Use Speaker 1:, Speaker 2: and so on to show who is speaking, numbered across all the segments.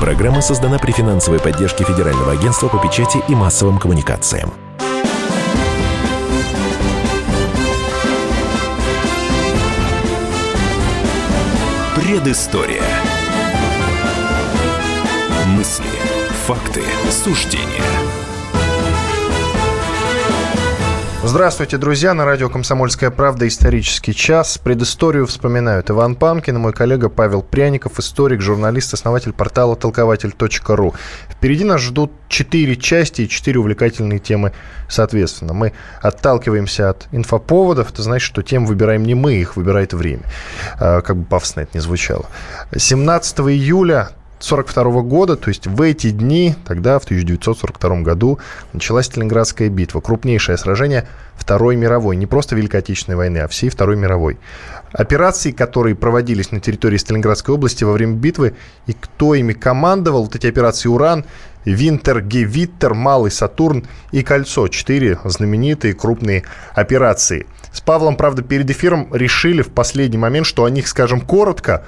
Speaker 1: Программа создана при финансовой поддержке Федерального агентства по печати и массовым коммуникациям. Предыстория. Мысли, факты, суждения –
Speaker 2: Здравствуйте, друзья. На радио «Комсомольская правда» исторический час. Предысторию вспоминают Иван Панкин и мой коллега Павел Пряников, историк, журналист, основатель портала толкователь.ру. Впереди нас ждут четыре части и четыре увлекательные темы соответственно. Мы отталкиваемся от инфоповодов. Это значит, что тем выбираем не мы, их выбирает время. А, как бы пафосно это не звучало. 17 июля 1942 года, то есть в эти дни, тогда, в 1942 году, началась Сталинградская битва. Крупнейшее сражение Второй мировой. Не просто Великой Отечественной войны, а всей Второй мировой. Операции, которые проводились на территории Сталинградской области во время битвы, и кто ими командовал, вот эти операции «Уран», Винтер, Гевиттер, Малый Сатурн и Кольцо. Четыре знаменитые крупные операции. С Павлом, правда, перед эфиром решили в последний момент, что о них скажем коротко,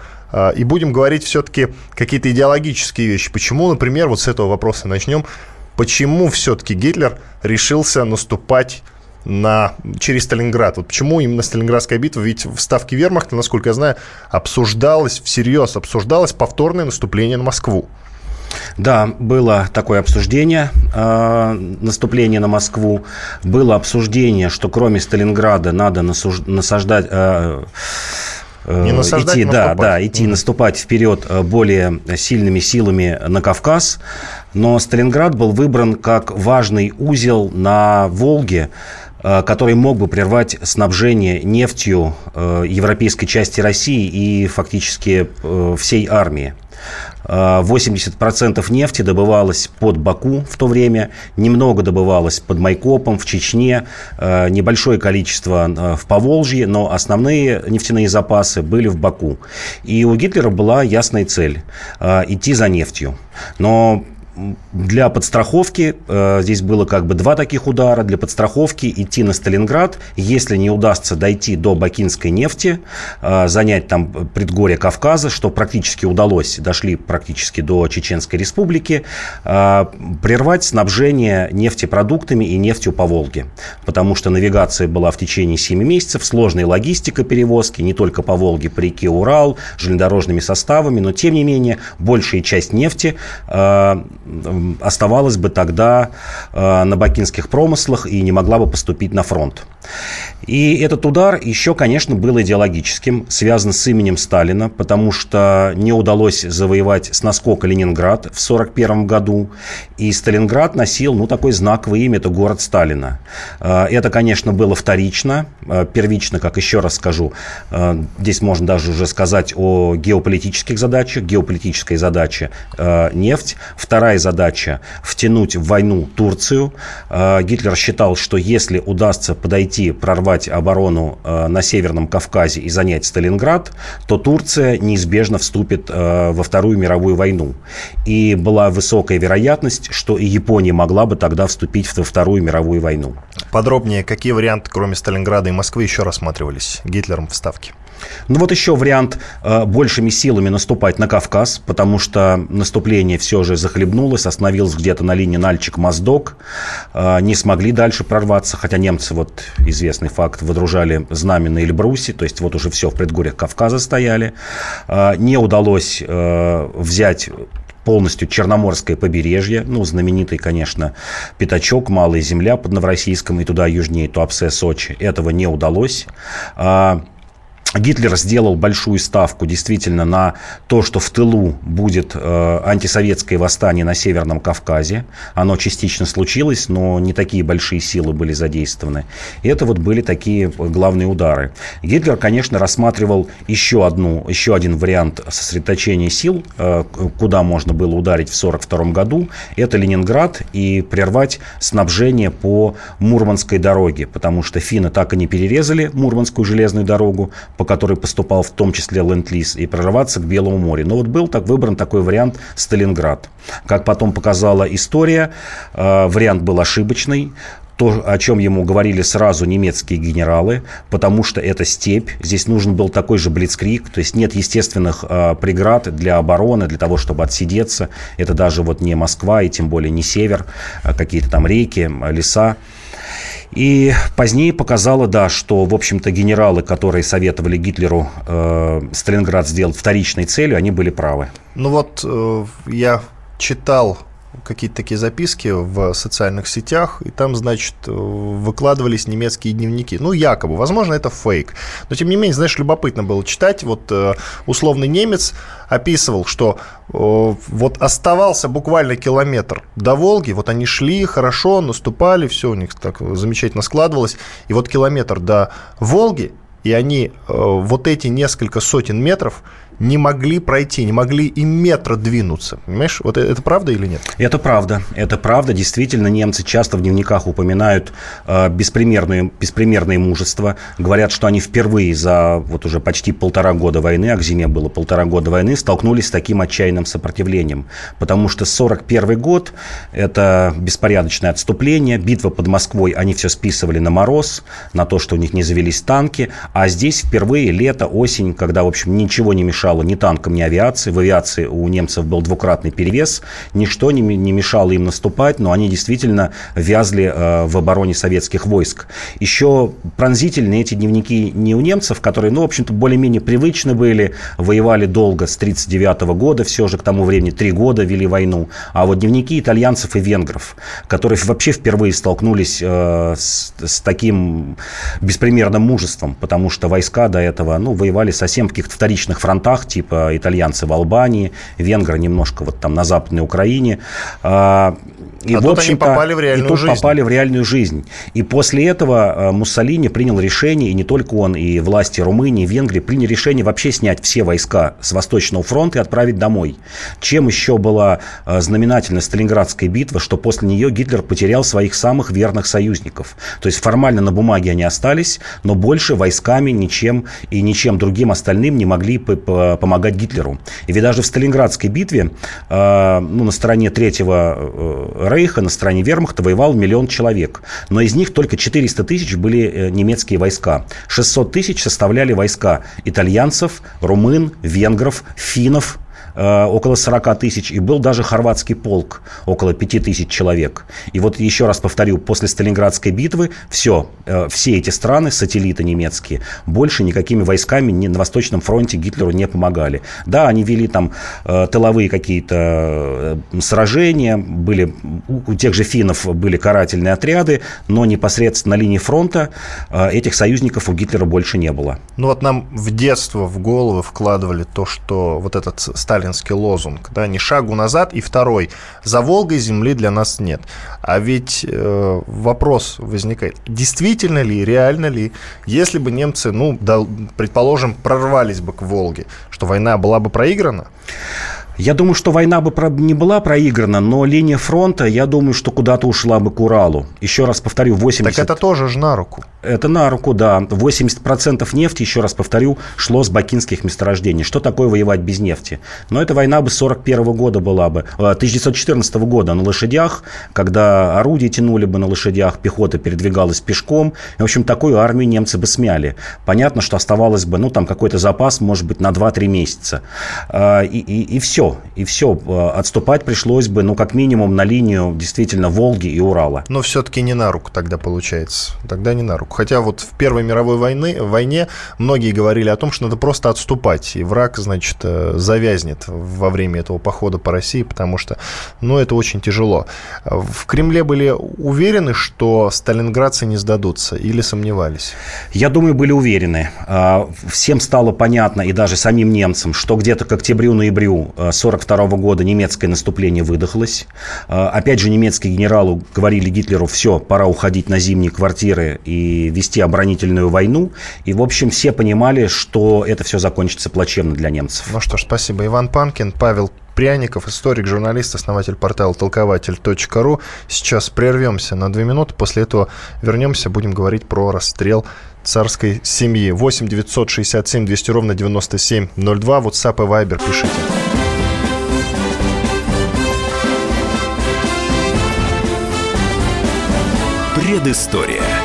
Speaker 2: и будем говорить все-таки какие-то идеологические вещи. Почему, например, вот с этого вопроса начнем, почему все-таки Гитлер решился наступать на, через Сталинград. Вот почему именно Сталинградская битва? Ведь в ставке вермахта, насколько я знаю, обсуждалось всерьез, обсуждалось повторное наступление на Москву.
Speaker 3: Да, было такое обсуждение э, наступления на Москву. Было обсуждение, что кроме Сталинграда надо насуж... насаждать... Э
Speaker 2: не насаждать,
Speaker 3: идти, да, да, идти mm. наступать вперед э, более сильными силами на Кавказ. Но Сталинград был выбран как важный узел на Волге, э, который мог бы прервать снабжение нефтью европейской части России и фактически всей армии. 80% нефти добывалось под Баку в то время, немного добывалось под Майкопом, в Чечне, э, небольшое количество э, в Поволжье, но основные нефтяные запасы были в Баку. И у Гитлера была ясная цель идти за нефтью. Но для подстраховки э, здесь было как бы два таких удара. Для подстраховки идти на Сталинград, если не удастся дойти до Бакинской нефти, э, занять там предгорье Кавказа, что практически удалось, дошли практически до Чеченской республики, э, прервать снабжение нефтепродуктами и нефтью по Волге. Потому что навигация была в течение 7 месяцев, сложная логистика перевозки, не только по Волге, по реке Урал, железнодорожными составами, но тем не менее большая часть нефти э, оставалась бы тогда э, на бакинских промыслах и не могла бы поступить на фронт. И этот удар еще, конечно, был идеологическим, связан с именем Сталина, потому что не удалось завоевать с наскока Ленинград в 1941 году. И Сталинград носил, ну, такое знаковое имя, это город Сталина. Э, это, конечно, было вторично. Э, первично, как еще раз скажу, здесь можно даже уже сказать о геополитических задачах. Геополитическая задача – нефть. Вторая задача – втянуть в войну Турцию. Э, Гитлер считал, что если удастся подойти, прорвать оборону э, на Северном Кавказе и занять Сталинград, то Турция неизбежно вступит э, во Вторую мировую войну. И была высокая вероятность, что и Япония могла бы тогда вступить во Вторую мировую войну.
Speaker 2: Подробнее, какие варианты, кроме Сталинграда и Москвы, еще рассматривались Гитлером в Ставке?
Speaker 3: Ну вот еще вариант э, большими силами наступать на Кавказ, потому что наступление все же захлебнулось, остановилось где-то на линии Нальчик-Моздок, э, не смогли дальше прорваться, хотя немцы, вот известный факт, выдружали знамя на Эльбрусе, то есть вот уже все в предгорьях Кавказа стояли. Э, не удалось э, взять полностью Черноморское побережье, ну, знаменитый, конечно, пятачок, Малая Земля под Новороссийском и туда южнее Туапсе, Сочи. Этого не удалось. Гитлер сделал большую ставку действительно на то, что в тылу будет э, антисоветское восстание на Северном Кавказе. Оно частично случилось, но не такие большие силы были задействованы. И это вот были такие главные удары. Гитлер, конечно, рассматривал еще, одну, еще один вариант сосредоточения сил, э, куда можно было ударить в 1942 году. Это Ленинград и прервать снабжение по Мурманской дороге, потому что финны так и не перерезали Мурманскую железную дорогу, по которой поступал в том числе Ленд-Лиз, и прорываться к Белому морю. Но вот был так выбран такой вариант Сталинград. Как потом показала история, э, вариант был ошибочный. то, о чем ему говорили сразу немецкие генералы, потому что это степь, здесь нужен был такой же блицкрик, то есть нет естественных э, преград для обороны, для того, чтобы отсидеться. Это даже вот не Москва и тем более не север, а какие-то там реки, леса. И позднее показало, да, что, в общем-то, генералы, которые советовали Гитлеру э, Сталинград сделать вторичной целью, они были правы.
Speaker 2: Ну вот э, я читал какие-то такие записки в социальных сетях, и там, значит, выкладывались немецкие дневники. Ну, якобы, возможно, это фейк. Но, тем не менее, знаешь, любопытно было читать. Вот э, условный немец описывал, что вот оставался буквально километр до Волги, вот они шли хорошо, наступали, все у них так замечательно складывалось, и вот километр до Волги, и они э, вот эти несколько сотен метров не могли пройти, не могли и метра двинуться. Понимаешь, вот это правда или нет?
Speaker 3: Это правда. Это правда. Действительно, немцы часто в дневниках упоминают э, беспримерное, беспримерное мужество. Говорят, что они впервые за вот уже почти полтора года войны, а к зиме было полтора года войны, столкнулись с таким отчаянным сопротивлением. Потому что 41 год – это беспорядочное отступление, битва под Москвой, они все списывали на мороз, на то, что у них не завелись танки. А здесь впервые лето, осень, когда, в общем, ничего не мешало мешало ни танкам, ни авиации. В авиации у немцев был двукратный перевес. Ничто не, не мешало им наступать, но они действительно вязли э, в обороне советских войск. Еще пронзительные эти дневники не у немцев, которые, ну, в общем-то, более-менее привычны были, воевали долго, с 1939 года, все же к тому времени три года вели войну. А вот дневники итальянцев и венгров, которые вообще впервые столкнулись э, с, с таким беспримерным мужеством, потому что войска до этого, ну, воевали совсем в каких-то вторичных фронтах, странах, типа итальянцы в Албании, венгры немножко вот там на Западной Украине.
Speaker 2: А, и, а в общем они попали в реальную
Speaker 3: и тут
Speaker 2: жизнь.
Speaker 3: попали в реальную жизнь. И после этого а, Муссолини принял решение, и не только он, и власти Румынии, Венгрии приняли решение вообще снять все войска с Восточного фронта и отправить домой. Чем еще была а, знаменательна Сталинградская битва, что после нее Гитлер потерял своих самых верных союзников. То есть формально на бумаге они остались, но больше войсками ничем и ничем другим остальным не могли помогать Гитлеру. И ведь даже в Сталинградской битве э, ну, на стороне Третьего э, Рейха, на стороне Вермахта воевал миллион человек. Но из них только 400 тысяч были э, немецкие войска. 600 тысяч составляли войска итальянцев, румын, венгров, финнов, Э, около 40 тысяч, и был даже хорватский полк, около 5 тысяч человек. И вот еще раз повторю, после Сталинградской битвы все, э, все эти страны, сателлиты немецкие, больше никакими войсками на Восточном фронте Гитлеру не помогали. Да, они вели там э, тыловые какие-то сражения, были, у тех же финнов были карательные отряды, но непосредственно на линии фронта этих союзников у Гитлера больше не было.
Speaker 2: Ну вот нам в детство в головы вкладывали то, что вот этот Сталин сталинский лозунг, да, ни шагу назад, и второй, за Волгой земли для нас нет. А ведь э, вопрос возникает, действительно ли, реально ли, если бы немцы, ну, да, предположим, прорвались бы к Волге, что война была бы проиграна?
Speaker 3: Я думаю, что война бы не была проиграна, но линия фронта, я думаю, что куда-то ушла бы к Уралу. Еще раз повторю, 80...
Speaker 2: Так это тоже же на руку.
Speaker 3: Это на руку, да. 80% нефти, еще раз повторю, шло с бакинских месторождений. Что такое воевать без нефти? Но эта война бы 41 года была бы, 1914 э, года на лошадях, когда орудия тянули бы на лошадях, пехота передвигалась пешком. В общем, такую армию немцы бы смяли. Понятно, что оставалось бы, ну, там какой-то запас, может быть, на 2-3 месяца. Э, и, и, и все и все. Э, отступать пришлось бы, ну, как минимум, на линию действительно Волги и Урала.
Speaker 2: Но все-таки не на руку тогда получается. Тогда не на руку. Хотя вот в Первой мировой войны, войне многие говорили о том, что надо просто отступать, и враг, значит, э, завязнет во время этого похода по России, потому что, ну, это очень тяжело. В Кремле были уверены, что сталинградцы не сдадутся или сомневались?
Speaker 3: Я думаю, были уверены. А, всем стало понятно, и даже самим немцам, что где-то к октябрю-ноябрю э, 1942 года немецкое наступление выдохлось. А, опять же, немецкие генералы говорили Гитлеру, все, пора уходить на зимние квартиры и вести оборонительную войну. И, в общем, все понимали, что это все закончится плачевно для немцев.
Speaker 2: Ну что ж, спасибо. Иван Панкин, Павел Пряников, историк, журналист, основатель портала толкователь.ру. Сейчас прервемся на две минуты, после этого вернемся, будем говорить про расстрел царской семьи. 8 967 200 ровно 9702, WhatsApp и Viber пишите.
Speaker 1: Предыстория.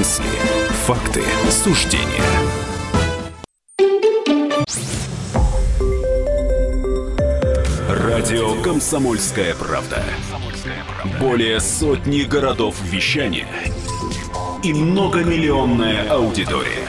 Speaker 1: Мысли, факты, суждения. Радио «Комсомольская правда». Более сотни городов вещания и многомиллионная аудитория.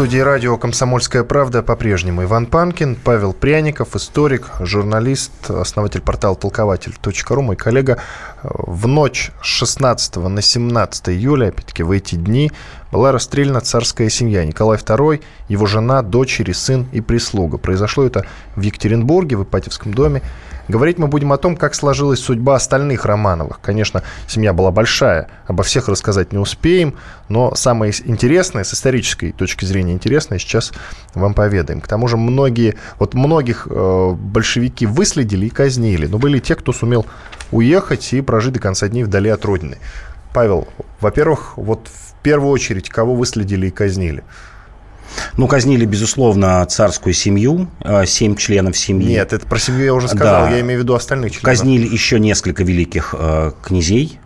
Speaker 2: Студии радио «Комсомольская правда» по-прежнему Иван Панкин, Павел Пряников, историк, журналист, основатель портала толкователь.ру, мой коллега. В ночь с 16 на 17 июля, опять-таки в эти дни, была расстреляна царская семья. Николай II, его жена, дочери, сын и прислуга. Произошло это в Екатеринбурге, в Ипатьевском доме. Говорить мы будем о том, как сложилась судьба остальных Романовых. Конечно, семья была большая, обо всех рассказать не успеем, но самое интересное, с исторической точки зрения интересное, сейчас вам поведаем. К тому же многие, вот многих э, большевики выследили и казнили, но были те, кто сумел уехать и прожить до конца дней вдали от родины. Павел, во-первых, вот в первую очередь, кого выследили и казнили?
Speaker 3: Ну, казнили, безусловно, царскую семью, э, семь членов семьи.
Speaker 2: Нет, это про семью я уже сказал, да. я имею в виду остальных членов.
Speaker 3: Казнили еще несколько великих э, князей,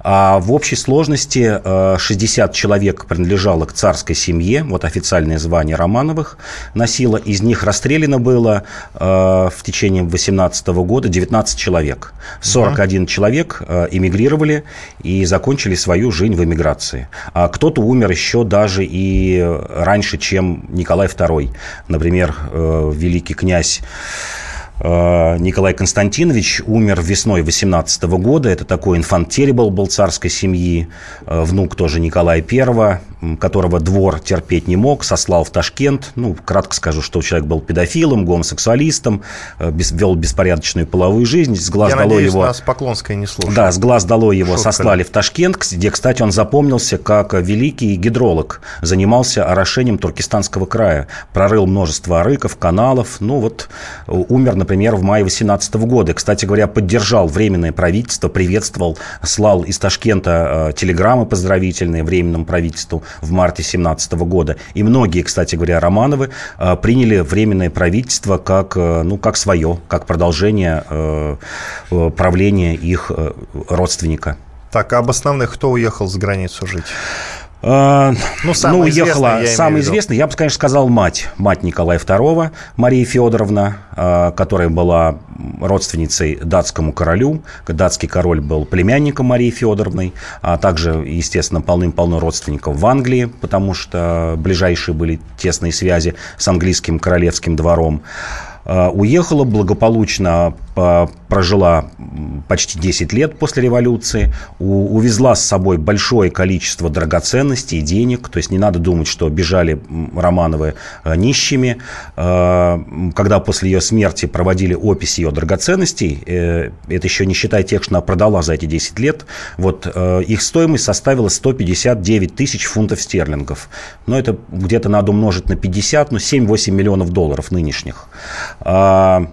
Speaker 3: а в общей сложности 60 э, человек принадлежало к царской семье, вот официальное звание Романовых носило. Из них расстреляно было э, в течение 18 года 19 человек. 41 угу. человек э, эмигрировали и закончили свою жизнь в эмиграции. А кто-то умер еще даже и раньше, чем Николай II. Например, великий князь Николай Константинович умер весной 18 года. Это такой инфант Теребл был царской семьи. Э, внук тоже Николая I, которого двор терпеть не мог, сослал в Ташкент. Ну, кратко скажу, что человек был педофилом, гомосексуалистом, э, вел беспорядочную половую жизнь. С глаз
Speaker 2: Я
Speaker 3: дало
Speaker 2: надеюсь,
Speaker 3: его...
Speaker 2: нас Поклонская не слушает.
Speaker 3: Да, с глаз дало его, Шутка. сослали в Ташкент, где, кстати, он запомнился как великий гидролог. Занимался орошением Туркестанского края. Прорыл множество арыков, каналов. Ну, вот умер, например, например, в мае 2018 года. Кстати говоря, поддержал Временное правительство, приветствовал, слал из Ташкента э, телеграммы поздравительные Временному правительству в марте 2017 года. И многие, кстати говоря, Романовы э, приняли Временное правительство как, э, ну, как свое, как продолжение правления их родственника.
Speaker 2: Так, а об основных кто уехал за границу жить?
Speaker 3: А, ну, ну уехала самый известный, я бы, конечно, сказал мать, мать Николая II, Мария Федоровна, а, которая была родственницей датскому королю. Датский король был племянником Марии Федоровны, а также, естественно, полным-полно родственников в Англии, потому что ближайшие были тесные связи с английским королевским двором. А, уехала благополучно, прожила почти 10 лет после революции, увезла с собой большое количество драгоценностей, денег, то есть не надо думать, что бежали Романовы а, нищими. А, когда после ее смерти проводили опись ее драгоценностей, э, это еще не считая тех, что она продала за эти 10 лет, вот э, их стоимость составила 159 тысяч фунтов стерлингов. Но это где-то надо умножить на 50, ну 7-8 миллионов долларов нынешних. А,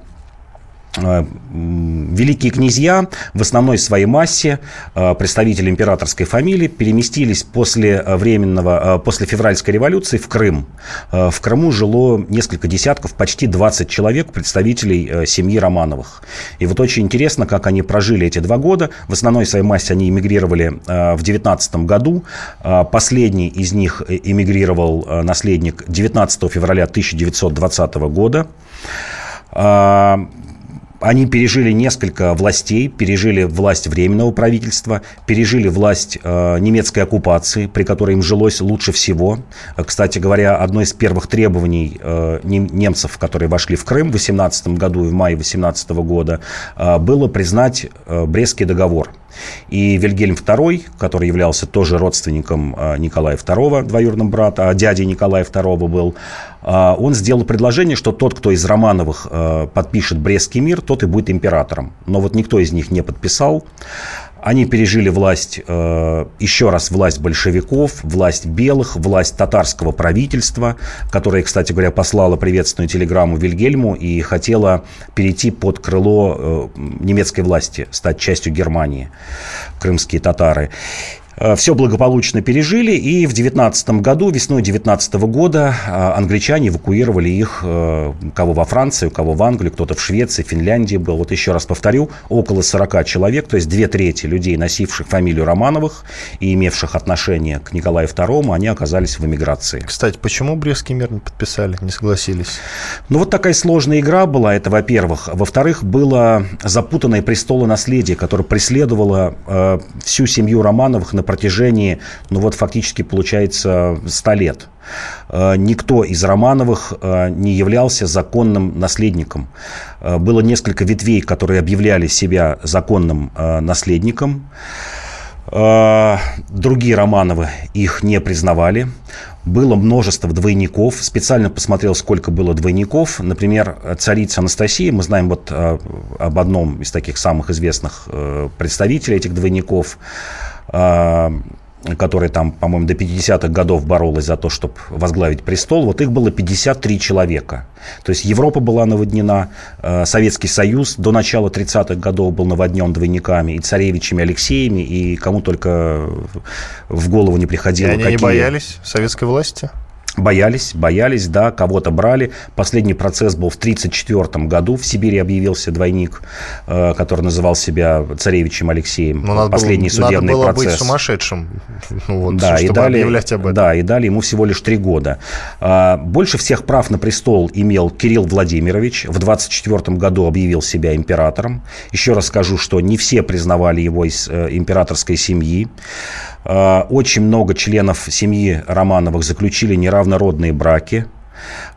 Speaker 3: а, великие князья в основной своей массе, а, представители императорской фамилии, переместились после временного, после февральской революции в Крым. В Крыму жило несколько десятков, почти 20 человек, представителей семьи Романовых. И вот очень интересно, как они прожили эти два года. В основной своей массе они эмигрировали в 19 году. Последний из них эмигрировал наследник 19 февраля 1920 года. А, они пережили несколько властей, пережили власть Временного правительства, пережили власть э, немецкой оккупации, при которой им жилось лучше всего. Кстати говоря, одно из первых требований э, немцев, которые вошли в Крым в 18 году и в мае 18 года, э, было признать э, Брестский договор. И Вильгельм II, который являлся тоже родственником э, Николая II, двоюродным брата, а дядей Николая II был, он сделал предложение, что тот, кто из Романовых подпишет Брестский мир, тот и будет императором. Но вот никто из них не подписал. Они пережили власть, э, еще раз власть большевиков, власть белых, власть татарского правительства, которое, кстати говоря, послало приветственную телеграмму Вильгельму и хотела перейти под крыло э, немецкой власти, стать частью Германии, крымские татары. Э, Все благополучно пережили, и в 19 году, весной 19 года, э, англичане эвакуировали их, э, кого во Франции, у кого в Англию, кто-то в Швеции, Финляндии был. Вот еще раз повторю, около 40 человек, то есть две трети людей, носивших фамилию Романовых и имевших отношение к Николаю II, они оказались в эмиграции.
Speaker 2: Кстати, почему Брестский мир не подписали, не согласились?
Speaker 3: Ну, вот такая сложная игра была, это во-первых. Во-вторых, было запутанное престолонаследие, которое преследовало э, всю семью Романовых на протяжении, ну вот фактически получается, 100 лет. Э, никто из Романовых э, не являлся законным наследником. Э, было несколько ветвей, которые объявляли себя законным наследником. Другие Романовы их не признавали. Было множество двойников. Специально посмотрел, сколько было двойников. Например, царица Анастасия. Мы знаем вот об одном из таких самых известных представителей этих двойников которая там, по-моему, до 50-х годов боролась за то, чтобы возглавить престол, вот их было 53 человека. То есть Европа была наводнена, э, Советский Союз до начала 30-х годов был наводнен двойниками, и царевичами Алексеями, и кому только в голову не приходило.
Speaker 2: И они какие... не боялись советской власти?
Speaker 3: Боялись, боялись, да, кого-то брали. Последний процесс был в 1934 году. В Сибири объявился двойник, э, который называл себя царевичем Алексеем. Но
Speaker 2: надо
Speaker 3: Последний
Speaker 2: было,
Speaker 3: судебный
Speaker 2: надо было
Speaker 3: процесс.
Speaker 2: быть сумасшедшим,
Speaker 3: ну, вот, да, чтобы и дали, объявлять об этом. Да, и дали ему всего лишь три года. А, больше всех прав на престол имел Кирилл Владимирович. В 24 году объявил себя императором. Еще раз скажу, что не все признавали его из э, императорской семьи. А, очень много членов семьи Романовых заключили неравнородные браки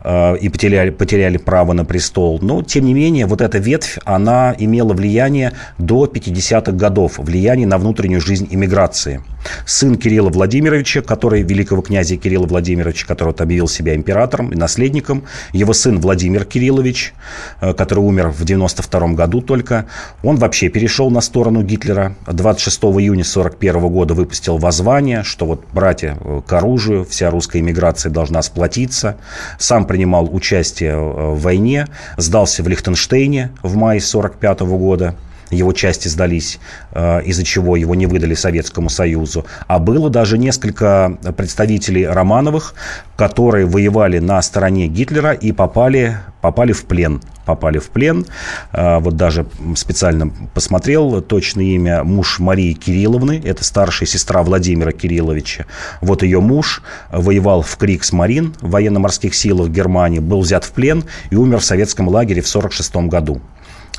Speaker 3: а, и потеряли, потеряли право на престол. Но, тем не менее, вот эта ветвь, она имела влияние до 50-х годов, влияние на внутреннюю жизнь иммиграции сын Кирилла Владимировича, который, великого князя Кирилла Владимировича, который объявил себя императором и наследником, его сын Владимир Кириллович, э, который умер в 92 году только, он вообще перешел на сторону Гитлера. 26 июня 41 года выпустил воззвание, что вот братья э, к оружию, вся русская иммиграция должна сплотиться. Сам принимал участие э, в войне, сдался в Лихтенштейне в мае 45 года его части сдались, э, из-за чего его не выдали Советскому Союзу. А было даже несколько представителей Романовых, которые воевали на стороне Гитлера и попали, попали в плен. Попали в плен. Э, вот даже специально посмотрел точное имя. Муж Марии Кирилловны, это старшая сестра Владимира Кирилловича. Вот ее муж воевал в Крикс-Марин в военно-морских силах Германии, был взят в плен и умер в советском лагере в 1946 году.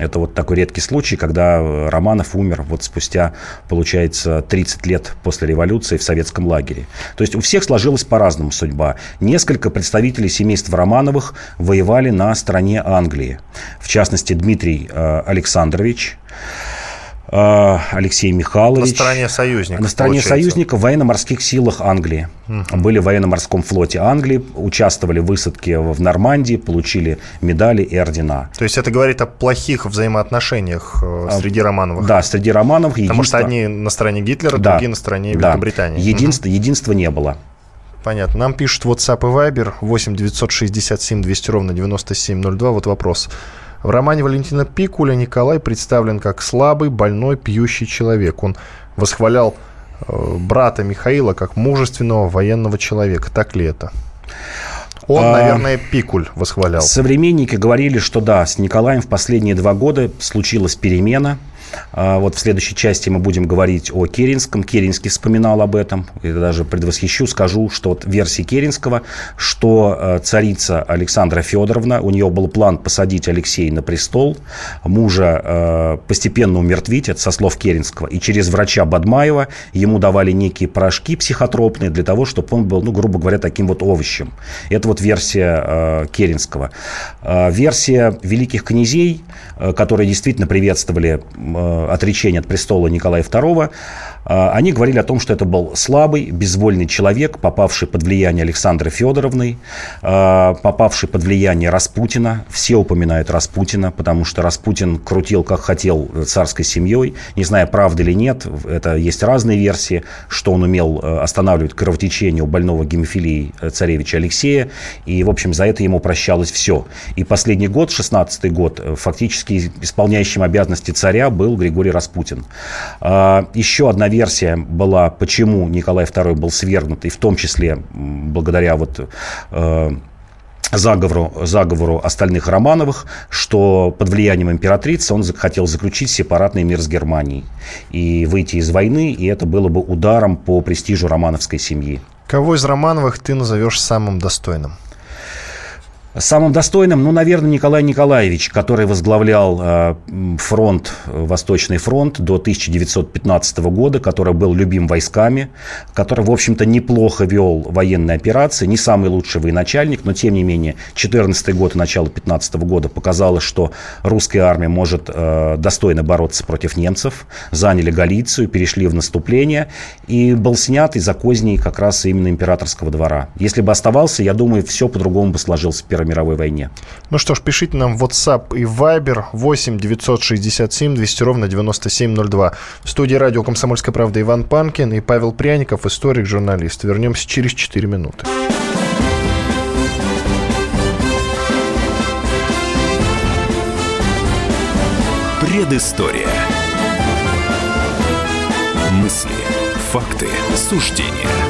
Speaker 3: Это вот такой редкий случай, когда э, Романов умер вот спустя, получается, 30 лет после революции в советском лагере. То есть у всех сложилась по-разному судьба. Несколько представителей семейства Романовых воевали на стороне Англии. В частности, Дмитрий э, Александрович, Алексей Михайлович.
Speaker 2: На стороне союзников.
Speaker 3: На стороне получается. союзников в военно-морских силах Англии. Угу. Были в военно-морском флоте Англии, участвовали в высадке в Нормандии, получили медали и ордена.
Speaker 2: То есть это говорит о плохих взаимоотношениях э, а, среди Романовых?
Speaker 3: Да, среди Романовых.
Speaker 2: Потому что одни на стороне Гитлера, да, другие на стороне да. Великобритании.
Speaker 3: Единства, угу. единства не было.
Speaker 2: Понятно. Нам пишут WhatsApp и Viber 8 967 200 ровно 9702. Вот вопрос. В романе Валентина Пикуля Николай представлен как слабый, больной, пьющий человек. Он восхвалял э, брата Михаила как мужественного военного человека. Так ли это? Он, а, наверное, Пикуль восхвалял.
Speaker 3: Современники говорили, что да, с Николаем в последние два года случилась перемена – вот в следующей части мы будем говорить о Керенском. Керенский вспоминал об этом. Я даже предвосхищу, скажу, что вот версии Керенского, что э, царица Александра Федоровна, у нее был план посадить Алексея на престол, мужа э, постепенно умертвить, это со слов Керенского, и через врача Бадмаева ему давали некие порошки психотропные для того, чтобы он был, ну, грубо говоря, таким вот овощем. Это вот версия э, Керенского. Версия великих князей, которые действительно приветствовали отречения от престола Николая II, они говорили о том, что это был слабый, безвольный человек, попавший под влияние Александры Федоровны, а, попавший под влияние Распутина. Все упоминают Распутина, потому что Распутин крутил, как хотел, царской семьей. Не знаю, правда или нет, это есть разные версии, что он умел э, останавливать кровотечение у больного гемофилии э, царевича Алексея. И, в общем, за это ему прощалось все. И последний год, 16 год, э, фактически исполняющим обязанности царя был Григорий Распутин. А, еще одна версия была, почему Николай II был свергнут, и в том числе благодаря вот э, заговору, заговору остальных Романовых, что под влиянием императрицы он хотел заключить сепаратный мир с Германией и выйти из войны, и это было бы ударом по престижу романовской семьи.
Speaker 2: Кого из Романовых ты назовешь самым достойным?
Speaker 3: Самым достойным, ну, наверное, Николай Николаевич, который возглавлял э, фронт, Восточный фронт до 1915 года, который был любим войсками, который, в общем-то, неплохо вел военные операции, не самый лучший военачальник, но, тем не менее, 14 год и начало 15 года показало, что русская армия может э, достойно бороться против немцев, заняли Галицию, перешли в наступление, и был снят из-за козней как раз именно императорского двора. Если бы оставался, я думаю, все по-другому бы сложилось в Первой мировой войне.
Speaker 2: Ну что ж, пишите нам в WhatsApp и Viber 8 967 200 ровно 9702. В студии радио «Комсомольская правда» Иван Панкин и Павел Пряников, историк, журналист. Вернемся через 4 минуты.
Speaker 1: Предыстория. Мысли, факты, суждения –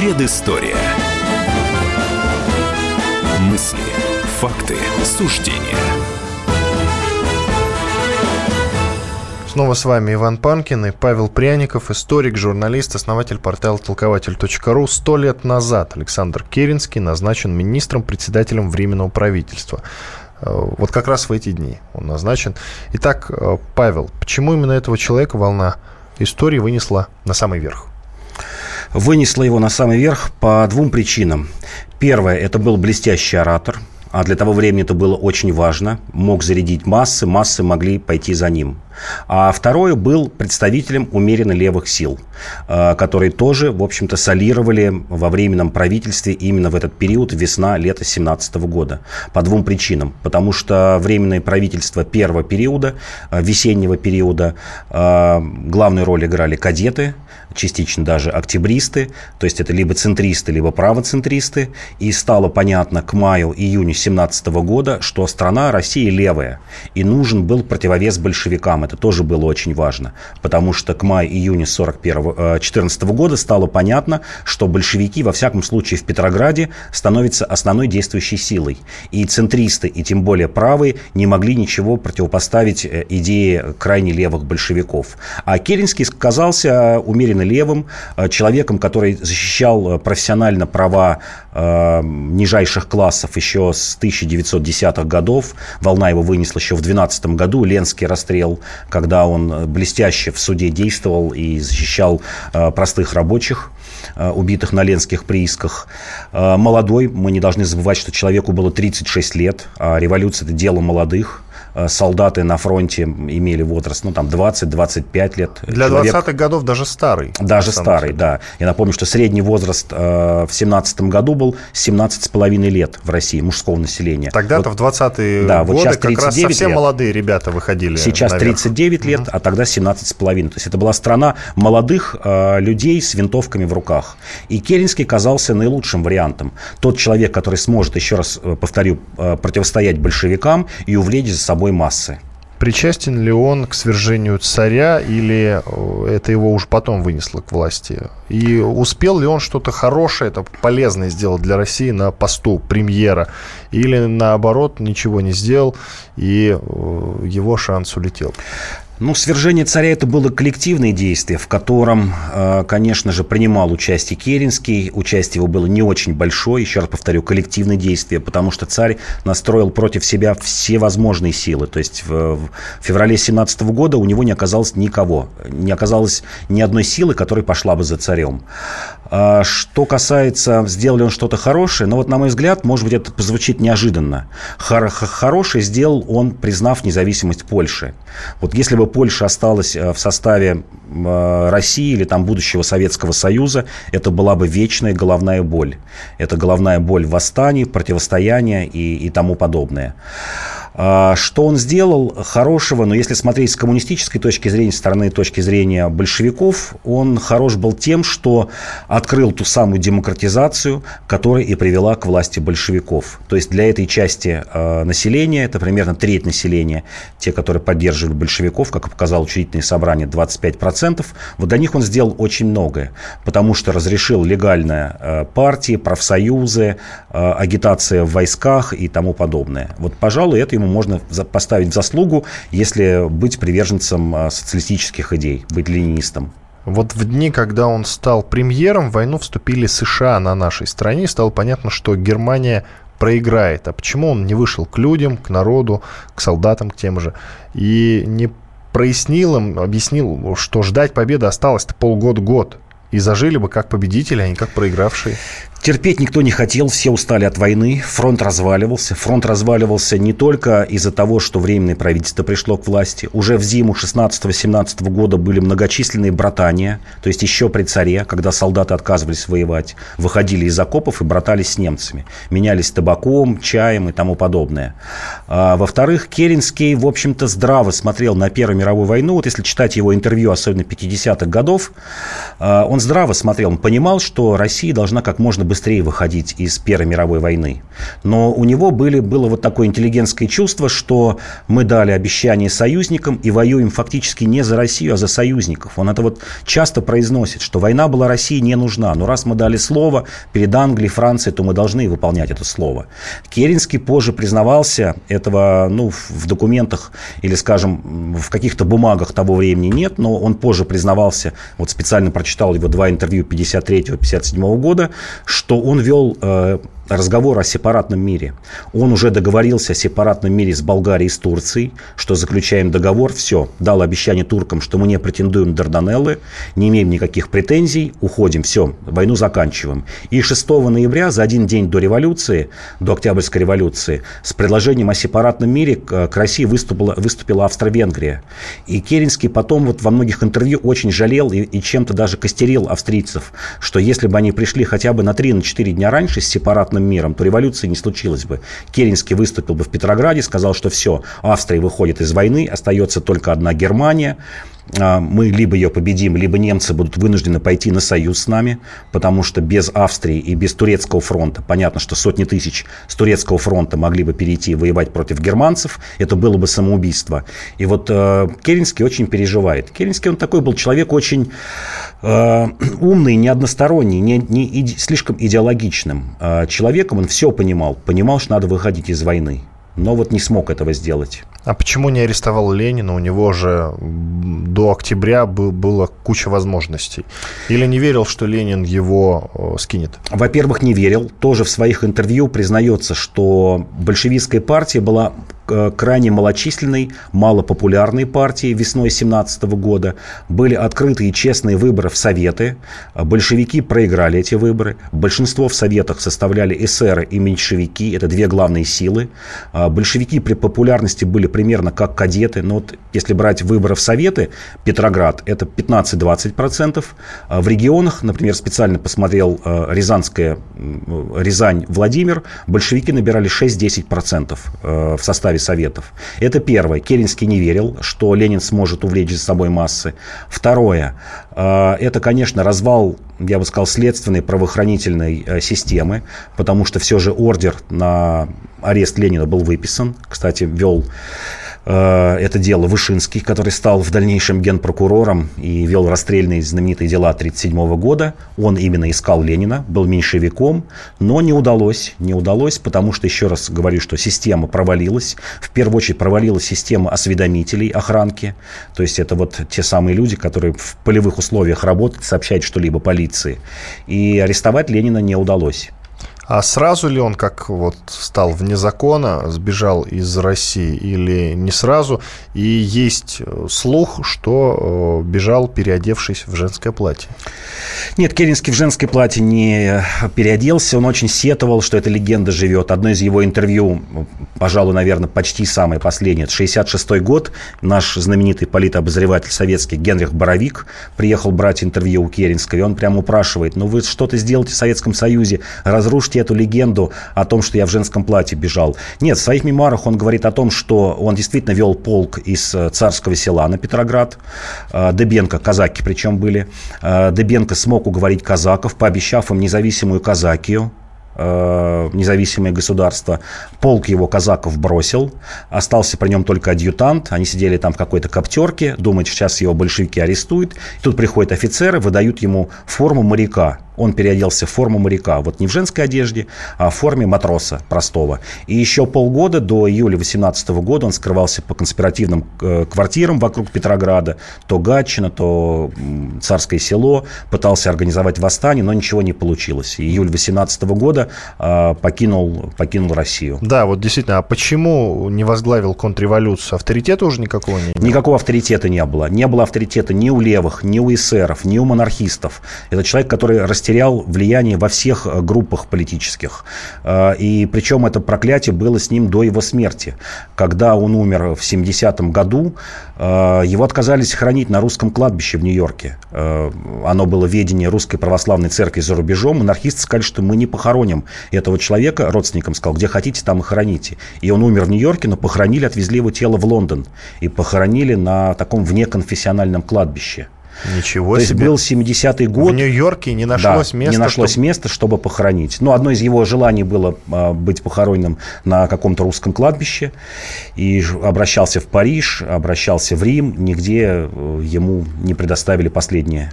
Speaker 1: Предыстория. Мысли, факты, суждения.
Speaker 2: Снова с вами Иван Панкин и Павел Пряников, историк, журналист, основатель портала толкователь.ру. Сто лет назад Александр Керенский назначен министром-председателем Временного правительства. Э, вот как раз в эти дни он назначен. Итак, э, Павел, почему именно этого человека волна истории вынесла на самый верх?
Speaker 3: Вынесла его на самый верх по двум причинам. Первое, это был блестящий оратор, а для того времени это было очень важно. Мог зарядить массы, массы могли пойти за ним. А второе был представителем умеренно левых сил, э, которые тоже, в общем-то, солировали во временном правительстве именно в этот период весна-лето 17 года. По двум причинам. Потому что временное правительство первого периода, э, весеннего периода, э, главную роль играли кадеты, частично даже октябристы, то есть это либо центристы, либо правоцентристы. И стало понятно к маю-июню 17 года, что страна Россия левая, и нужен был противовес большевикам это тоже было очень важно, потому что к маю-июню 14 э, года стало понятно, что большевики, во всяком случае в Петрограде, становятся основной действующей силой. И центристы, и тем более правые, не могли ничего противопоставить э, идее крайне левых большевиков. А Керенский казался умеренно левым, э, человеком, который защищал профессионально права э, нижайших классов еще с 1910-х годов. Волна его вынесла еще в 12 году, Ленский расстрел когда он блестяще в суде действовал и защищал э, простых рабочих э, убитых на ленских приисках. Э, молодой, мы не должны забывать, что человеку было 36 лет, а революция – это дело молодых. Э, солдаты на фронте имели возраст, ну, там, 20-25 лет.
Speaker 2: Для Человек... 20-х годов даже старый.
Speaker 3: Даже старый, да. Я напомню, что средний возраст э, в 17 году был 17,5 лет в России мужского населения.
Speaker 2: Тогда-то вот, в 20-е да, годы вот сейчас как раз совсем лет. молодые ребята выходили
Speaker 3: Сейчас наверх. 39 лет, угу. а тогда 17,5. То есть это была страна молодых э, людей с винтовками в руках. И Керенский казался наилучшим вариантом. Тот человек, который сможет, еще раз э, повторю, э, противостоять большевикам и увлечь за собой собой массы.
Speaker 2: Причастен ли он к свержению царя или э, это его уже потом вынесло к власти? И успел ли он что-то хорошее, это полезное сделать для России на посту премьера? Или наоборот ничего не сделал и э, его шанс улетел?
Speaker 3: Ну, свержение царя это было коллективное действие, в котором, э, конечно же, принимал участие Керенский. Участие его было не очень большое, еще раз повторю, коллективное действие, потому что царь настроил против себя все возможные силы. То есть в феврале 17 года у него не оказалось никого, не оказалось ни одной силы, которая пошла бы за царем. А что касается, сделали он что-то хорошее, но вот, на мой взгляд, может быть, это позвучит неожиданно. Хор- хорошее сделал он, признав независимость Польши. Вот если бы Польша осталась э, в составе э, России или там будущего Советского Союза, это была бы вечная головная боль. Это головная боль восстаний, противостояния и, и тому подобное. А, что он сделал хорошего, но если смотреть с коммунистической точки зрения, с стороны точки зрения большевиков, он хорош был тем, что открыл ту самую демократизацию, которая и привела к власти большевиков. То есть для этой части э, населения, это примерно треть населения, те, которые поддерживали большевиков, как показало учредительное собрание, 25%, вот для них он сделал очень многое, потому что разрешил легальные э, партии, профсоюзы, агитация в войсках и тому подобное. Вот, пожалуй, это ему можно поставить в заслугу, если быть приверженцем а, социалистических идей, быть ленинистом.
Speaker 2: Вот в дни, когда он стал премьером, в войну вступили США на нашей стране, стало понятно, что Германия проиграет. А почему он не вышел к людям, к народу, к солдатам, к тем же, и не прояснил им, объяснил, что ждать победы осталось-то полгода-год, и зажили бы как победители, а не как проигравшие?
Speaker 3: Терпеть никто не хотел, все устали от войны, фронт разваливался. Фронт разваливался не только из-за того, что временное правительство пришло к власти. Уже в зиму 16-17 года были многочисленные братания, то есть еще при царе, когда солдаты отказывались воевать, выходили из окопов и братались с немцами. Менялись табаком, чаем и тому подобное. А, во-вторых, Керенский, в общем-то, здраво смотрел на Первую мировую войну. Вот если читать его интервью, особенно 50-х годов, а, он здраво смотрел, он понимал, что Россия должна как можно быстрее выходить из Первой мировой войны. Но у него были, было вот такое интеллигентское чувство, что мы дали обещание союзникам и воюем фактически не за Россию, а за союзников. Он это вот часто произносит, что война была России не нужна. Но раз мы дали слово перед Англией, Францией, то мы должны выполнять это слово. Керенский позже признавался, этого ну, в документах или, скажем, в каких-то бумагах того времени нет, но он позже признавался, вот специально прочитал его два интервью 53-57 года, он вел э, разговор о сепаратном мире. Он уже договорился о сепаратном мире с Болгарией и с Турцией, что заключаем договор, все, дал обещание туркам, что мы не претендуем на Дарданеллы, не имеем никаких претензий, уходим, все, войну заканчиваем. И 6 ноября, за один день до революции, до Октябрьской революции, с предложением о сепаратном мире к России выступила, выступила Австро-Венгрия. И Керенский потом вот во многих интервью очень жалел и, и чем-то даже костерил австрийцев, что если бы они пришли хотя бы на 3-4 дня раньше с сепаратным западным миром, то революции не случилось бы. Керенский выступил бы в Петрограде, сказал, что все, Австрия выходит из войны, остается только одна Германия, мы либо ее победим, либо немцы будут вынуждены пойти на союз с нами, потому что без Австрии и без турецкого фронта, понятно, что сотни тысяч с турецкого фронта могли бы перейти и воевать против германцев, это было бы самоубийство. И вот э, Керенский очень переживает. Керенский, он такой был человек очень э, умный, неодносторонний, не, не иде, слишком идеологичным э, человеком, он все понимал, понимал, что надо выходить из войны, но вот не смог этого сделать.
Speaker 2: А почему не арестовал Ленина? У него же до октября был, было куча возможностей. Или не верил, что Ленин его э, скинет?
Speaker 3: Во-первых, не верил. Тоже в своих интервью признается, что большевистская партия была крайне малочисленной, малопопулярной партии весной 17 года. Были открытые и честные выборы в Советы. Большевики проиграли эти выборы. Большинство в Советах составляли эсеры и меньшевики. Это две главные силы. А большевики при популярности были примерно как кадеты. Но вот если брать выборы в Советы, Петроград это 15-20%. А в регионах, например, специально посмотрел э, Рязанская, Рязань, Владимир, большевики набирали 6-10% э, в составе Советов. Это первое. Керенский не верил, что Ленин сможет увлечь за собой массы. Второе. Э, это, конечно, развал, я бы сказал, следственной правоохранительной э, системы, потому что все же ордер на арест Ленина был выписан. Кстати, вел Э, это дело Вышинский, который стал в дальнейшем генпрокурором и вел расстрельные знаменитые дела 1937 года. Он именно искал Ленина, был меньшевиком, но не удалось. Не удалось, потому что, еще раз говорю, что система провалилась. В первую очередь провалилась система осведомителей, охранки. То есть это вот те самые люди, которые в полевых условиях работают, сообщают что-либо полиции. И арестовать Ленина не удалось.
Speaker 2: А сразу ли он, как вот стал вне закона, сбежал из России или не сразу? И есть э, слух, что э, бежал, переодевшись в женское платье.
Speaker 3: Нет, Керенский в женское платье не переоделся. Он очень сетовал, что эта легенда живет. Одно из его интервью, пожалуй, наверное, почти самое последнее. Это 66 год. Наш знаменитый политобозреватель советский Генрих Боровик приехал брать интервью у Керенского. И он прямо упрашивает, ну вы что-то сделайте в Советском Союзе, разрушьте эту легенду о том, что я в женском платье бежал. Нет, в своих мемуарах он говорит о том, что он действительно вел полк из э, царского села на Петроград. Э, Дебенко, казаки причем были. Э, Дебенко смог уговорить казаков, пообещав им независимую казакию, независимое государство. Полк его казаков бросил. Остался при нем только адъютант. Они сидели там в какой-то коптерке. Думают, сейчас его большевики арестуют. И тут приходят офицеры, выдают ему форму моряка он переоделся в форму моряка. Вот не в женской одежде, а в форме матроса простого. И еще полгода, до июля 18 года, он скрывался по конспиративным э, квартирам вокруг Петрограда. То Гатчина, то Царское село. Пытался организовать восстание, но ничего не получилось. И июль 18 года э, покинул, покинул Россию.
Speaker 2: Да, вот действительно. А почему не возглавил контрреволюцию? Авторитета уже никакого не было?
Speaker 3: Никакого авторитета не было. Не было авторитета ни у левых, ни у эсеров, ни у монархистов. Это человек, который растерял потерял влияние во всех э, группах политических. Э, и причем это проклятие было с ним до его смерти. Когда он умер в 70-м году, э, его отказались хранить на русском кладбище в Нью-Йорке. Оно было ведение русской православной церкви за рубежом. Монархисты сказали, что мы не похороним этого человека. Родственникам сказал, где хотите, там и храните. И он умер в Нью-Йорке, но похоронили, отвезли его тело в Лондон. И похоронили на таком внеконфессиональном кладбище.
Speaker 2: Ничего
Speaker 3: То
Speaker 2: себе.
Speaker 3: есть был 70-й год.
Speaker 2: В Нью-Йорке не нашлось
Speaker 3: да,
Speaker 2: места.
Speaker 3: не нашлось
Speaker 2: чтобы...
Speaker 3: места, чтобы похоронить. Но одно из его желаний было а, быть похороненным на каком-то русском кладбище. И обращался в Париж, обращался в Рим. Нигде э, ему не предоставили последнее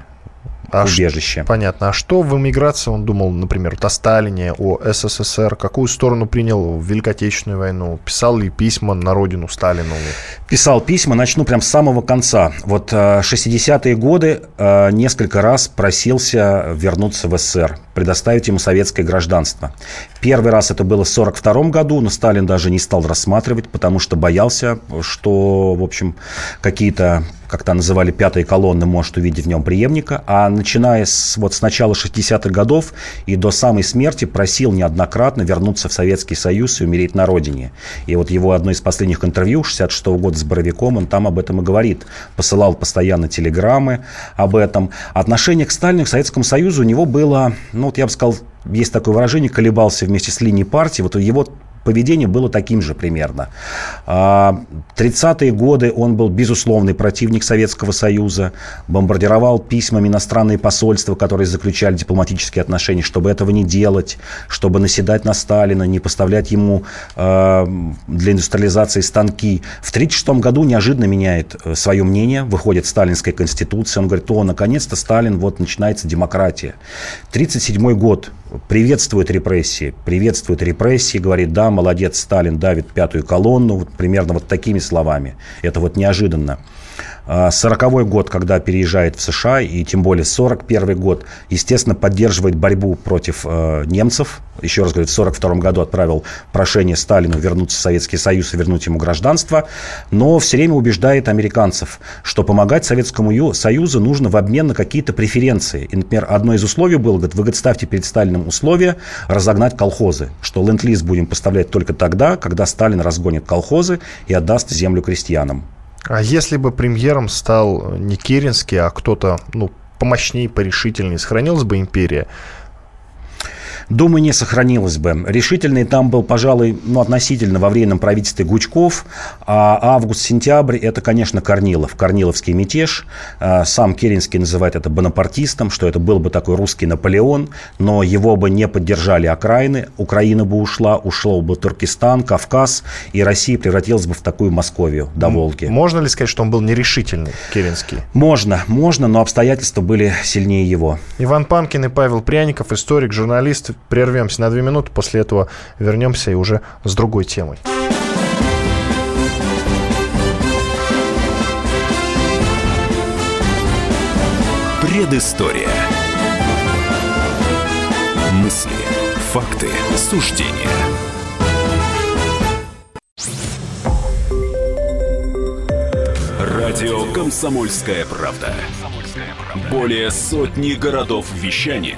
Speaker 3: а убежище.
Speaker 2: Ш, понятно. А что в эмиграции он думал, например, о Сталине, о СССР? Какую сторону принял в Великой Отечественную войну? Писал ли письма на родину Сталину?
Speaker 3: Писал письма. Начну прям с самого конца. Вот 60-е э, годы э, несколько раз просился вернуться в СССР, предоставить ему советское гражданство. Первый раз это было в 1942 году, но Сталин даже не стал рассматривать, потому что боялся, что, в общем, какие-то как то называли, пятые колонны, может увидеть в нем преемника. А начиная с, вот, с начала 60-х годов и до самой смерти просил неоднократно вернуться в Советский Союз и умереть на родине. И вот его одно из последних интервью 66 -го года с Боровиком, он там об этом и говорит. Посылал постоянно телеграммы об этом. Отношение к Сталину, к Советскому Союзу у него было, ну вот я бы сказал, есть такое выражение, колебался вместе с линией партии. Вот его поведение было таким же примерно. 30-е а, годы он был безусловный противник Советского Союза, бомбардировал письмами иностранные посольства, которые заключали дипломатические отношения, чтобы этого не делать, чтобы наседать на Сталина, не поставлять ему а, для индустриализации станки. В 1936 году неожиданно меняет э, свое мнение, выходит сталинская конституция, он говорит, о, наконец-то Сталин, вот начинается демократия. 1937 год, приветствует репрессии, приветствует репрессии, говорит, да, молодец, Сталин давит пятую колонну, вот примерно вот такими словами. Это вот неожиданно. А, сороковой год, когда переезжает в США, и тем более 41 год, естественно, поддерживает борьбу против э, немцев. Еще раз говорю, в 42 году отправил прошение Сталину вернуться в Советский Союз и вернуть ему гражданство, но все время убеждает американцев, что помогать Советскому Союзу нужно в обмен на какие-то преференции. И, например, одно из условий было, говорит, вы говорит, ставьте перед Сталином условие разогнать колхозы, что ленд-лиз будем поставлять только тогда, когда Сталин разгонит колхозы и отдаст землю крестьянам.
Speaker 2: А если бы премьером стал не Керенский, а кто-то, ну, помощнее, порешительнее, сохранилась бы империя?
Speaker 3: Думаю, не сохранилось бы. Решительный там был, пожалуй, ну, относительно во временном правительстве Гучков, а август-сентябрь – это, конечно, Корнилов, Корниловский мятеж. А, сам Керенский называет это бонапартистом, что это был бы такой русский Наполеон, но его бы не поддержали окраины, Украина бы ушла, ушло бы Туркестан, Кавказ, и Россия превратилась бы в такую Московию до Волги.
Speaker 2: Можно ли сказать, что он был нерешительный, Керенский?
Speaker 3: Можно, можно, но обстоятельства были сильнее его.
Speaker 2: Иван Панкин и Павел Пряников, историк, журналист. Прервемся на две минуты, после этого вернемся и уже с другой темой.
Speaker 1: Предыстория. Мысли, факты, суждения. Радио «Комсомольская правда». Более сотни городов вещания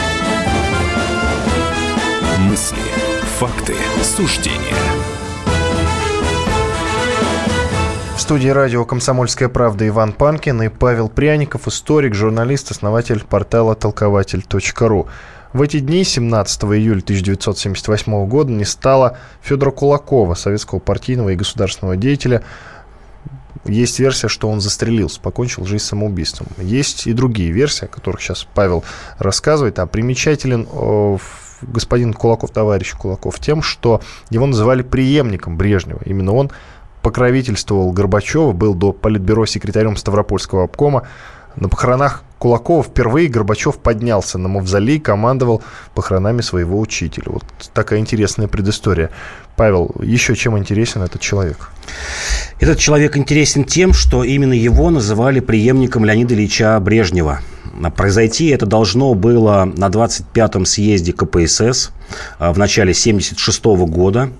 Speaker 1: Мысли, факты, суждения.
Speaker 2: В студии радио «Комсомольская правда» Иван Панкин и Павел Пряников, историк, журналист, основатель портала толкователь.ру. В эти дни, 17 июля 1978 года, не стало Федора Кулакова, советского партийного и государственного деятеля, есть версия, что он застрелился, покончил жизнь самоубийством. Есть и другие версии, о которых сейчас Павел рассказывает. А примечателен господин Кулаков, товарищ Кулаков, тем, что его называли преемником Брежнева. Именно он покровительствовал Горбачева, был до политбюро секретарем Ставропольского обкома. На похоронах Кулакова впервые Горбачев поднялся на мавзолей, командовал похоронами своего учителя. Вот такая интересная предыстория. Павел, еще чем интересен этот человек?
Speaker 3: Этот человек интересен тем, что именно его называли преемником Леонида Ильича Брежнева. Произойти это должно было на 25-м съезде КПСС а, в начале 1976 года.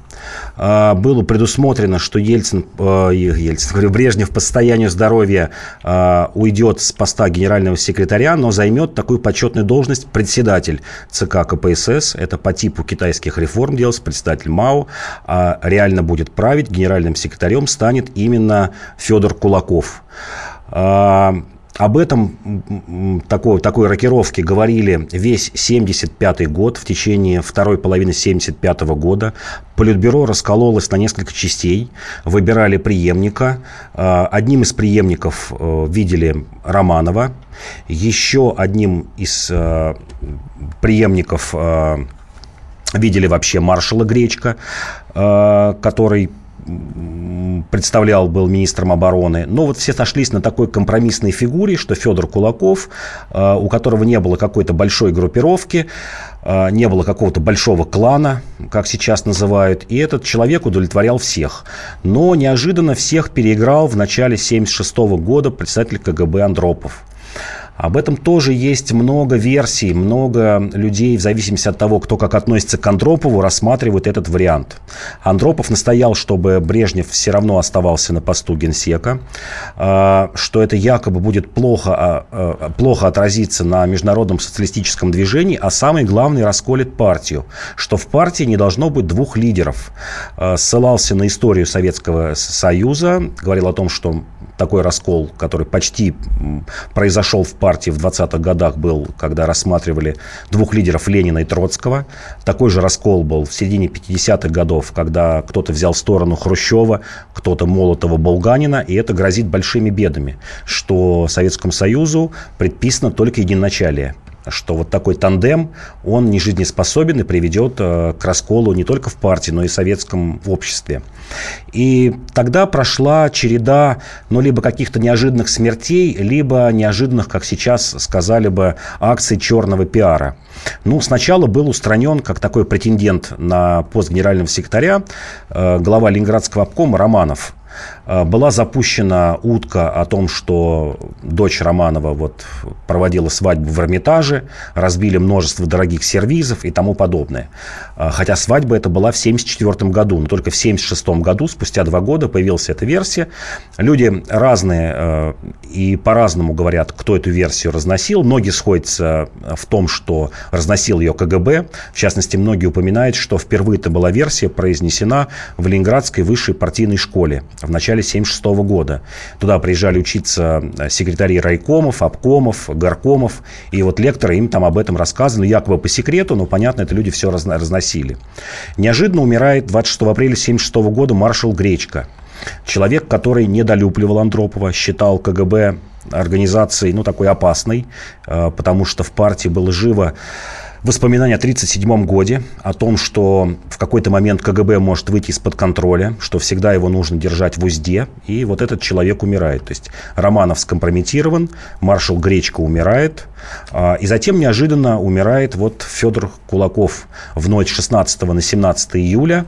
Speaker 3: А, было предусмотрено, что Ельцин, э, Ельцин, говорю, Брежнев по состоянию здоровья а, уйдет с поста генерального секретаря, но займет такую почетную должность председатель ЦК КПСС. Это по типу китайских реформ делается председатель МАО. А реально будет править генеральным секретарем станет именно Федор Кулаков. Об этом, такой, такой рокировке говорили весь 75 год, в течение второй половины 75 года. Политбюро раскололось на несколько частей, выбирали преемника. А, одним из преемников э, видели Романова, еще одним из э, преемников э, видели вообще маршала Гречка, который представлял, был министром обороны. Но вот все сошлись на такой компромиссной фигуре, что Федор Кулаков, э, у которого не было какой-то большой группировки, э, не было какого-то большого клана, как сейчас называют, и этот человек удовлетворял всех. Но неожиданно всех переиграл в начале 1976 года председатель КГБ Андропов. Об этом тоже есть много версий, много людей, в зависимости от того, кто как относится к Андропову, рассматривают этот вариант. Андропов настоял, чтобы Брежнев все равно оставался на посту генсека, а, что это якобы будет плохо, а, а, плохо отразиться на международном социалистическом движении, а самый главный расколет партию, что в партии не должно быть двух лидеров. Ссылался на историю Советского Союза, говорил о том, что такой раскол, который почти произошел в партии в 20-х годах, был, когда рассматривали двух лидеров Ленина и Троцкого. Такой же раскол был в середине 50-х годов, когда кто-то взял сторону Хрущева, кто-то Молотова, Булганина, и это грозит большими бедами, что Советскому Союзу предписано только единоначалие что вот такой тандем, он не жизнеспособен и приведет э, к расколу не только в партии, но и в советском обществе. И тогда прошла череда, ну, либо каких-то неожиданных смертей, либо неожиданных, как сейчас сказали бы, акций черного пиара. Ну, сначала был устранен, как такой претендент на пост генерального секретаря, э, глава Ленинградского обкома Романов. Была запущена утка о том, что дочь Романова вот проводила свадьбу в Эрмитаже, разбили множество дорогих сервизов и тому подобное. Хотя свадьба это была в 1974 году, но только в 1976 году, спустя два года, появилась эта версия. Люди разные и по-разному говорят, кто эту версию разносил. Многие сходятся в том, что разносил ее КГБ. В частности, многие упоминают, что впервые это была версия произнесена в Ленинградской высшей партийной школе в начале 1976 года. Туда приезжали учиться секретари райкомов, обкомов, горкомов. И вот лекторы им там об этом рассказывали, якобы по секрету, но, понятно, это люди все разносили. Неожиданно умирает 26 апреля 1976 года маршал Гречка. Человек, который недолюбливал Андропова, считал КГБ организацией, ну, такой опасной, э, потому что в партии было живо воспоминания о 1937 годе, о том, что в какой-то момент КГБ может выйти из-под контроля, что всегда его нужно держать в узде, и вот этот человек умирает. То есть Романов скомпрометирован, маршал Гречка умирает, а, и затем неожиданно умирает вот Федор Кулаков в ночь 16 на 17 июля.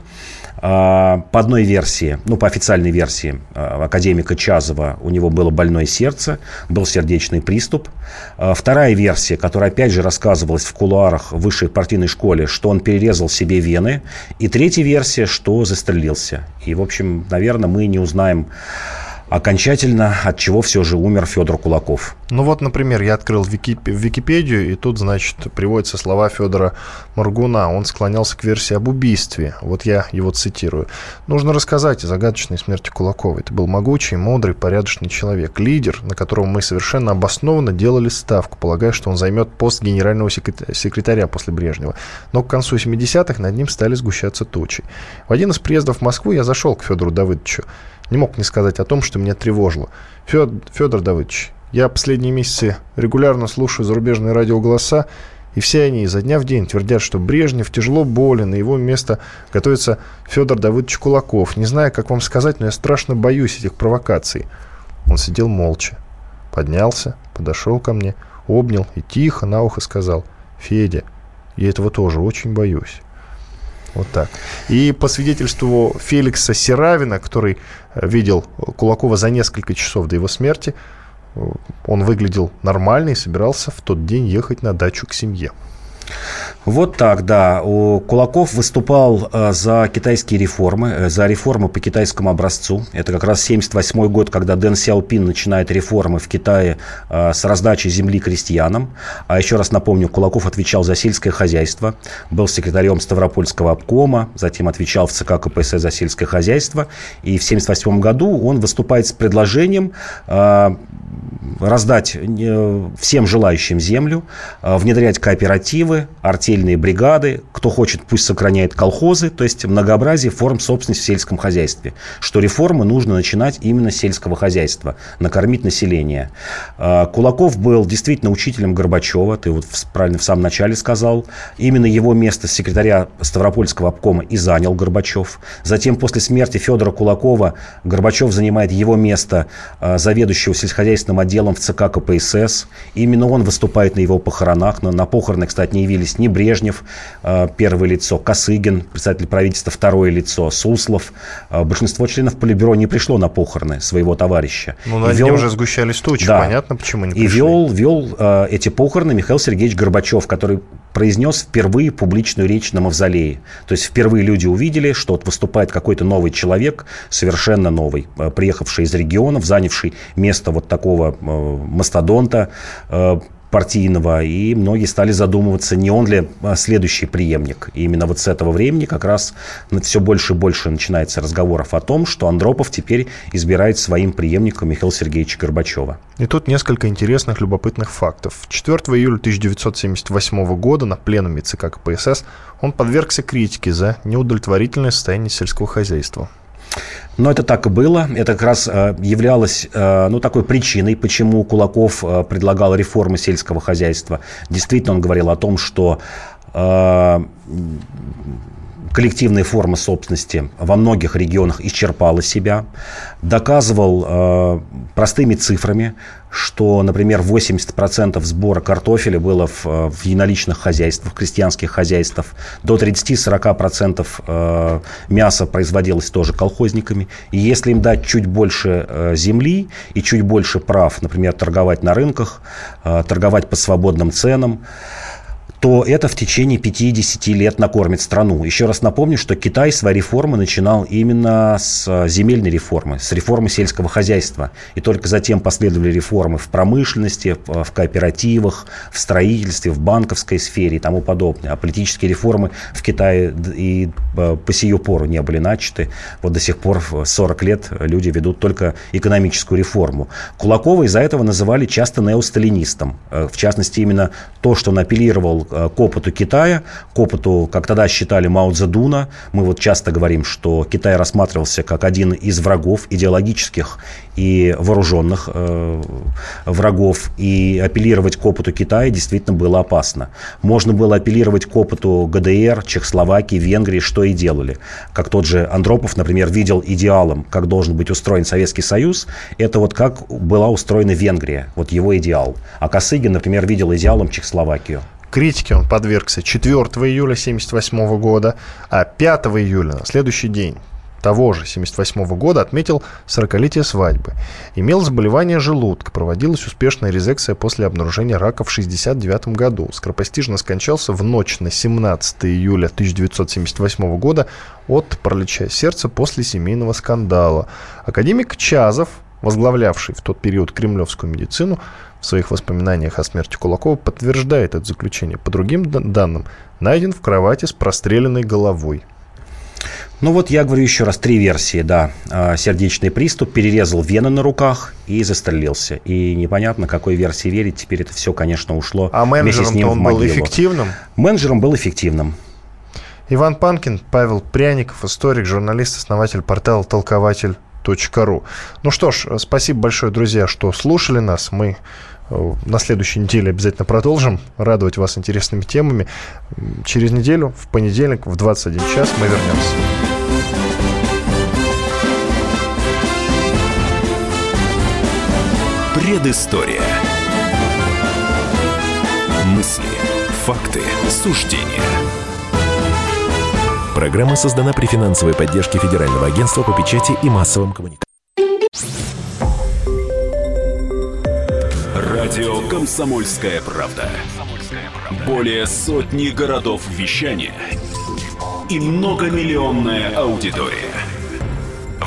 Speaker 3: А, по одной версии, ну, по официальной версии а, академика Чазова, у него было больное сердце, был сердечный приступ. А, вторая версия, которая опять же рассказывалась в кулуарах высшей партийной школе, что он перерезал себе вены. И третья версия, что застрелился. И, в общем, наверное, мы не узнаем окончательно, от чего все же умер Федор Кулаков.
Speaker 2: Ну вот, например, я открыл Вики... Википедию, и тут, значит, приводятся слова Федора Моргуна. Он склонялся к версии об убийстве. Вот я его цитирую. Нужно рассказать о загадочной смерти Кулакова. Это был могучий, мудрый, порядочный человек. Лидер, на которого мы совершенно обоснованно делали ставку, полагая, что он займет пост генерального секретаря после Брежнева. Но к концу 70-х над ним стали сгущаться тучи. В один из приездов в Москву я зашел к Федору Давыдовичу не мог не сказать о том, что меня тревожило. Федор, Федор Давыдович, я последние месяцы регулярно слушаю зарубежные радиоголоса, и все они изо дня в день твердят, что Брежнев тяжело болен, и его место готовится Федор Давыдович Кулаков. Не знаю, как вам сказать, но я страшно боюсь этих провокаций. Он сидел молча, поднялся, подошел ко мне, обнял и тихо на ухо сказал, «Федя, я этого тоже очень боюсь». Вот так. И по свидетельству Феликса Серавина, который э, видел Кулакова за несколько часов до его смерти, э, он выглядел нормально и собирался в тот день ехать на дачу к семье.
Speaker 3: Вот так, да. У Кулаков выступал э, за китайские реформы, э, за реформы по китайскому образцу. Это как раз 78 год, когда Дэн Сяопин начинает реформы в Китае э, с раздачи земли крестьянам. А еще раз напомню, Кулаков отвечал за сельское хозяйство, был секретарем Ставропольского обкома, затем отвечал в ЦК КПСС за сельское хозяйство. И в 78 году он выступает с предложением раздать всем желающим землю, внедрять кооперативы, артель отдельные бригады. Кто хочет, пусть сохраняет колхозы, то есть многообразие форм собственности в сельском хозяйстве. Что реформы нужно начинать именно с сельского хозяйства, накормить население. А, Кулаков был действительно учителем Горбачева, ты вот правильно в самом начале сказал. Именно его место секретаря Ставропольского обкома и занял Горбачев. Затем после смерти Федора Кулакова Горбачев занимает его место а, заведующего сельскохозяйственным отделом в ЦК КПСС. Именно он выступает на его похоронах. На, на похороны, кстати, не явились ни Брежнев, э, первое лицо, Косыгин, председатель правительства, второе лицо, Суслов. Э, большинство членов Политбюро не пришло на похороны своего товарища.
Speaker 2: Ну, на вел... уже сгущались тучи, да. понятно, почему не пришли.
Speaker 3: И вел, вел э, эти похороны Михаил Сергеевич Горбачев, который произнес впервые публичную речь на Мавзолее. То есть впервые люди увидели, что вот выступает какой-то новый человек, совершенно новый, приехавший из регионов, занявший место вот такого мастодонта, партийного, и многие стали задумываться, не он ли а, следующий преемник. И именно вот с этого времени как раз все больше и больше начинается разговоров о том, что Андропов теперь избирает своим преемником Михаила Сергеевича Горбачева.
Speaker 2: И тут несколько интересных, любопытных фактов. 4 июля 1978 года на пленуме ЦК КПСС он подвергся критике за неудовлетворительное состояние сельского хозяйства.
Speaker 3: Но это так и было. Это как раз э, являлось э, ну, такой причиной, почему Кулаков э, предлагал реформы сельского хозяйства. Действительно, он говорил о том, что коллективная форма собственности во многих регионах исчерпала себя, доказывал э, простыми цифрами, что, например, 80% сбора картофеля было в, в единоличных хозяйствах, крестьянских хозяйствах, до 30-40% э, мяса производилось тоже колхозниками. И если им дать чуть больше э, земли и чуть больше прав, например, торговать на рынках, э, торговать по свободным ценам, то это в течение 50 лет накормит страну. Еще раз напомню, что Китай свои реформы начинал именно с э, земельной реформы, с реформы сельского хозяйства. И только затем последовали реформы в промышленности, в кооперативах, в строительстве, в банковской сфере и тому подобное. А политические реформы в Китае и э, по сию пору не были начаты. Вот до сих пор 40 лет люди ведут только экономическую реформу. Кулакова из-за этого называли часто неосталинистом. Э, в частности, именно то, что он апеллировал Э, к опыту Китая, к опыту, как тогда считали Мао Цзэдуна. Мы вот часто говорим, что Китай рассматривался как один из врагов идеологических и вооруженных э, врагов. И апеллировать к опыту Китая действительно было опасно. Можно было апеллировать к опыту ГДР, Чехословакии, Венгрии, что и делали. Как тот же Андропов, например, видел идеалом, как должен быть устроен Советский Союз. Это вот как была устроена Венгрия, вот его идеал. А Косыгин, например, видел идеалом Чехословакию.
Speaker 2: Критике он подвергся 4 июля 1978 года, а 5 июля, на следующий день, того же 1978 года отметил 40-летие свадьбы. Имел заболевание желудка, проводилась успешная резекция после обнаружения рака в 1969 году. Скоропостижно скончался в ночь на 17 июля 1978 года от паралича сердца после семейного скандала. Академик Чазов, возглавлявший в тот период кремлевскую медицину, в своих воспоминаниях о смерти Кулакова подтверждает это заключение. По другим данным, найден в кровати с простреленной головой.
Speaker 3: Ну вот я говорю еще раз, три версии, да. А, сердечный приступ, перерезал вены на руках и застрелился. И непонятно, какой версии верить. Теперь это все, конечно, ушло
Speaker 2: А менеджером он был эффективным?
Speaker 3: Менеджером был эффективным.
Speaker 2: Иван Панкин, Павел Пряников, историк, журналист, основатель портала «Толкователь ру. Ну что ж, спасибо большое, друзья, что слушали нас. Мы Э, на следующей неделе обязательно продолжим радовать вас интересными темами. Через неделю, в понедельник, в 21 час мы вернемся.
Speaker 1: Предыстория. Мысли, факты, суждения. Программа создана при финансовой поддержке Федерального агентства по печати и массовым коммуникациям.
Speaker 4: Радио «Комсомольская правда». Более сотни городов вещания и многомиллионная аудитория.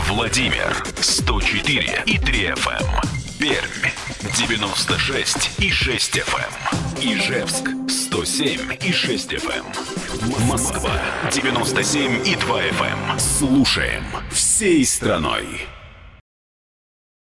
Speaker 4: Владимир 104 и 3 FM. Эм. Пермь 96 и 6 FM. Эм. Ижевск 107 и 6 FM. Эм. Москва 97 и 2 FM. Слушаем всей страной.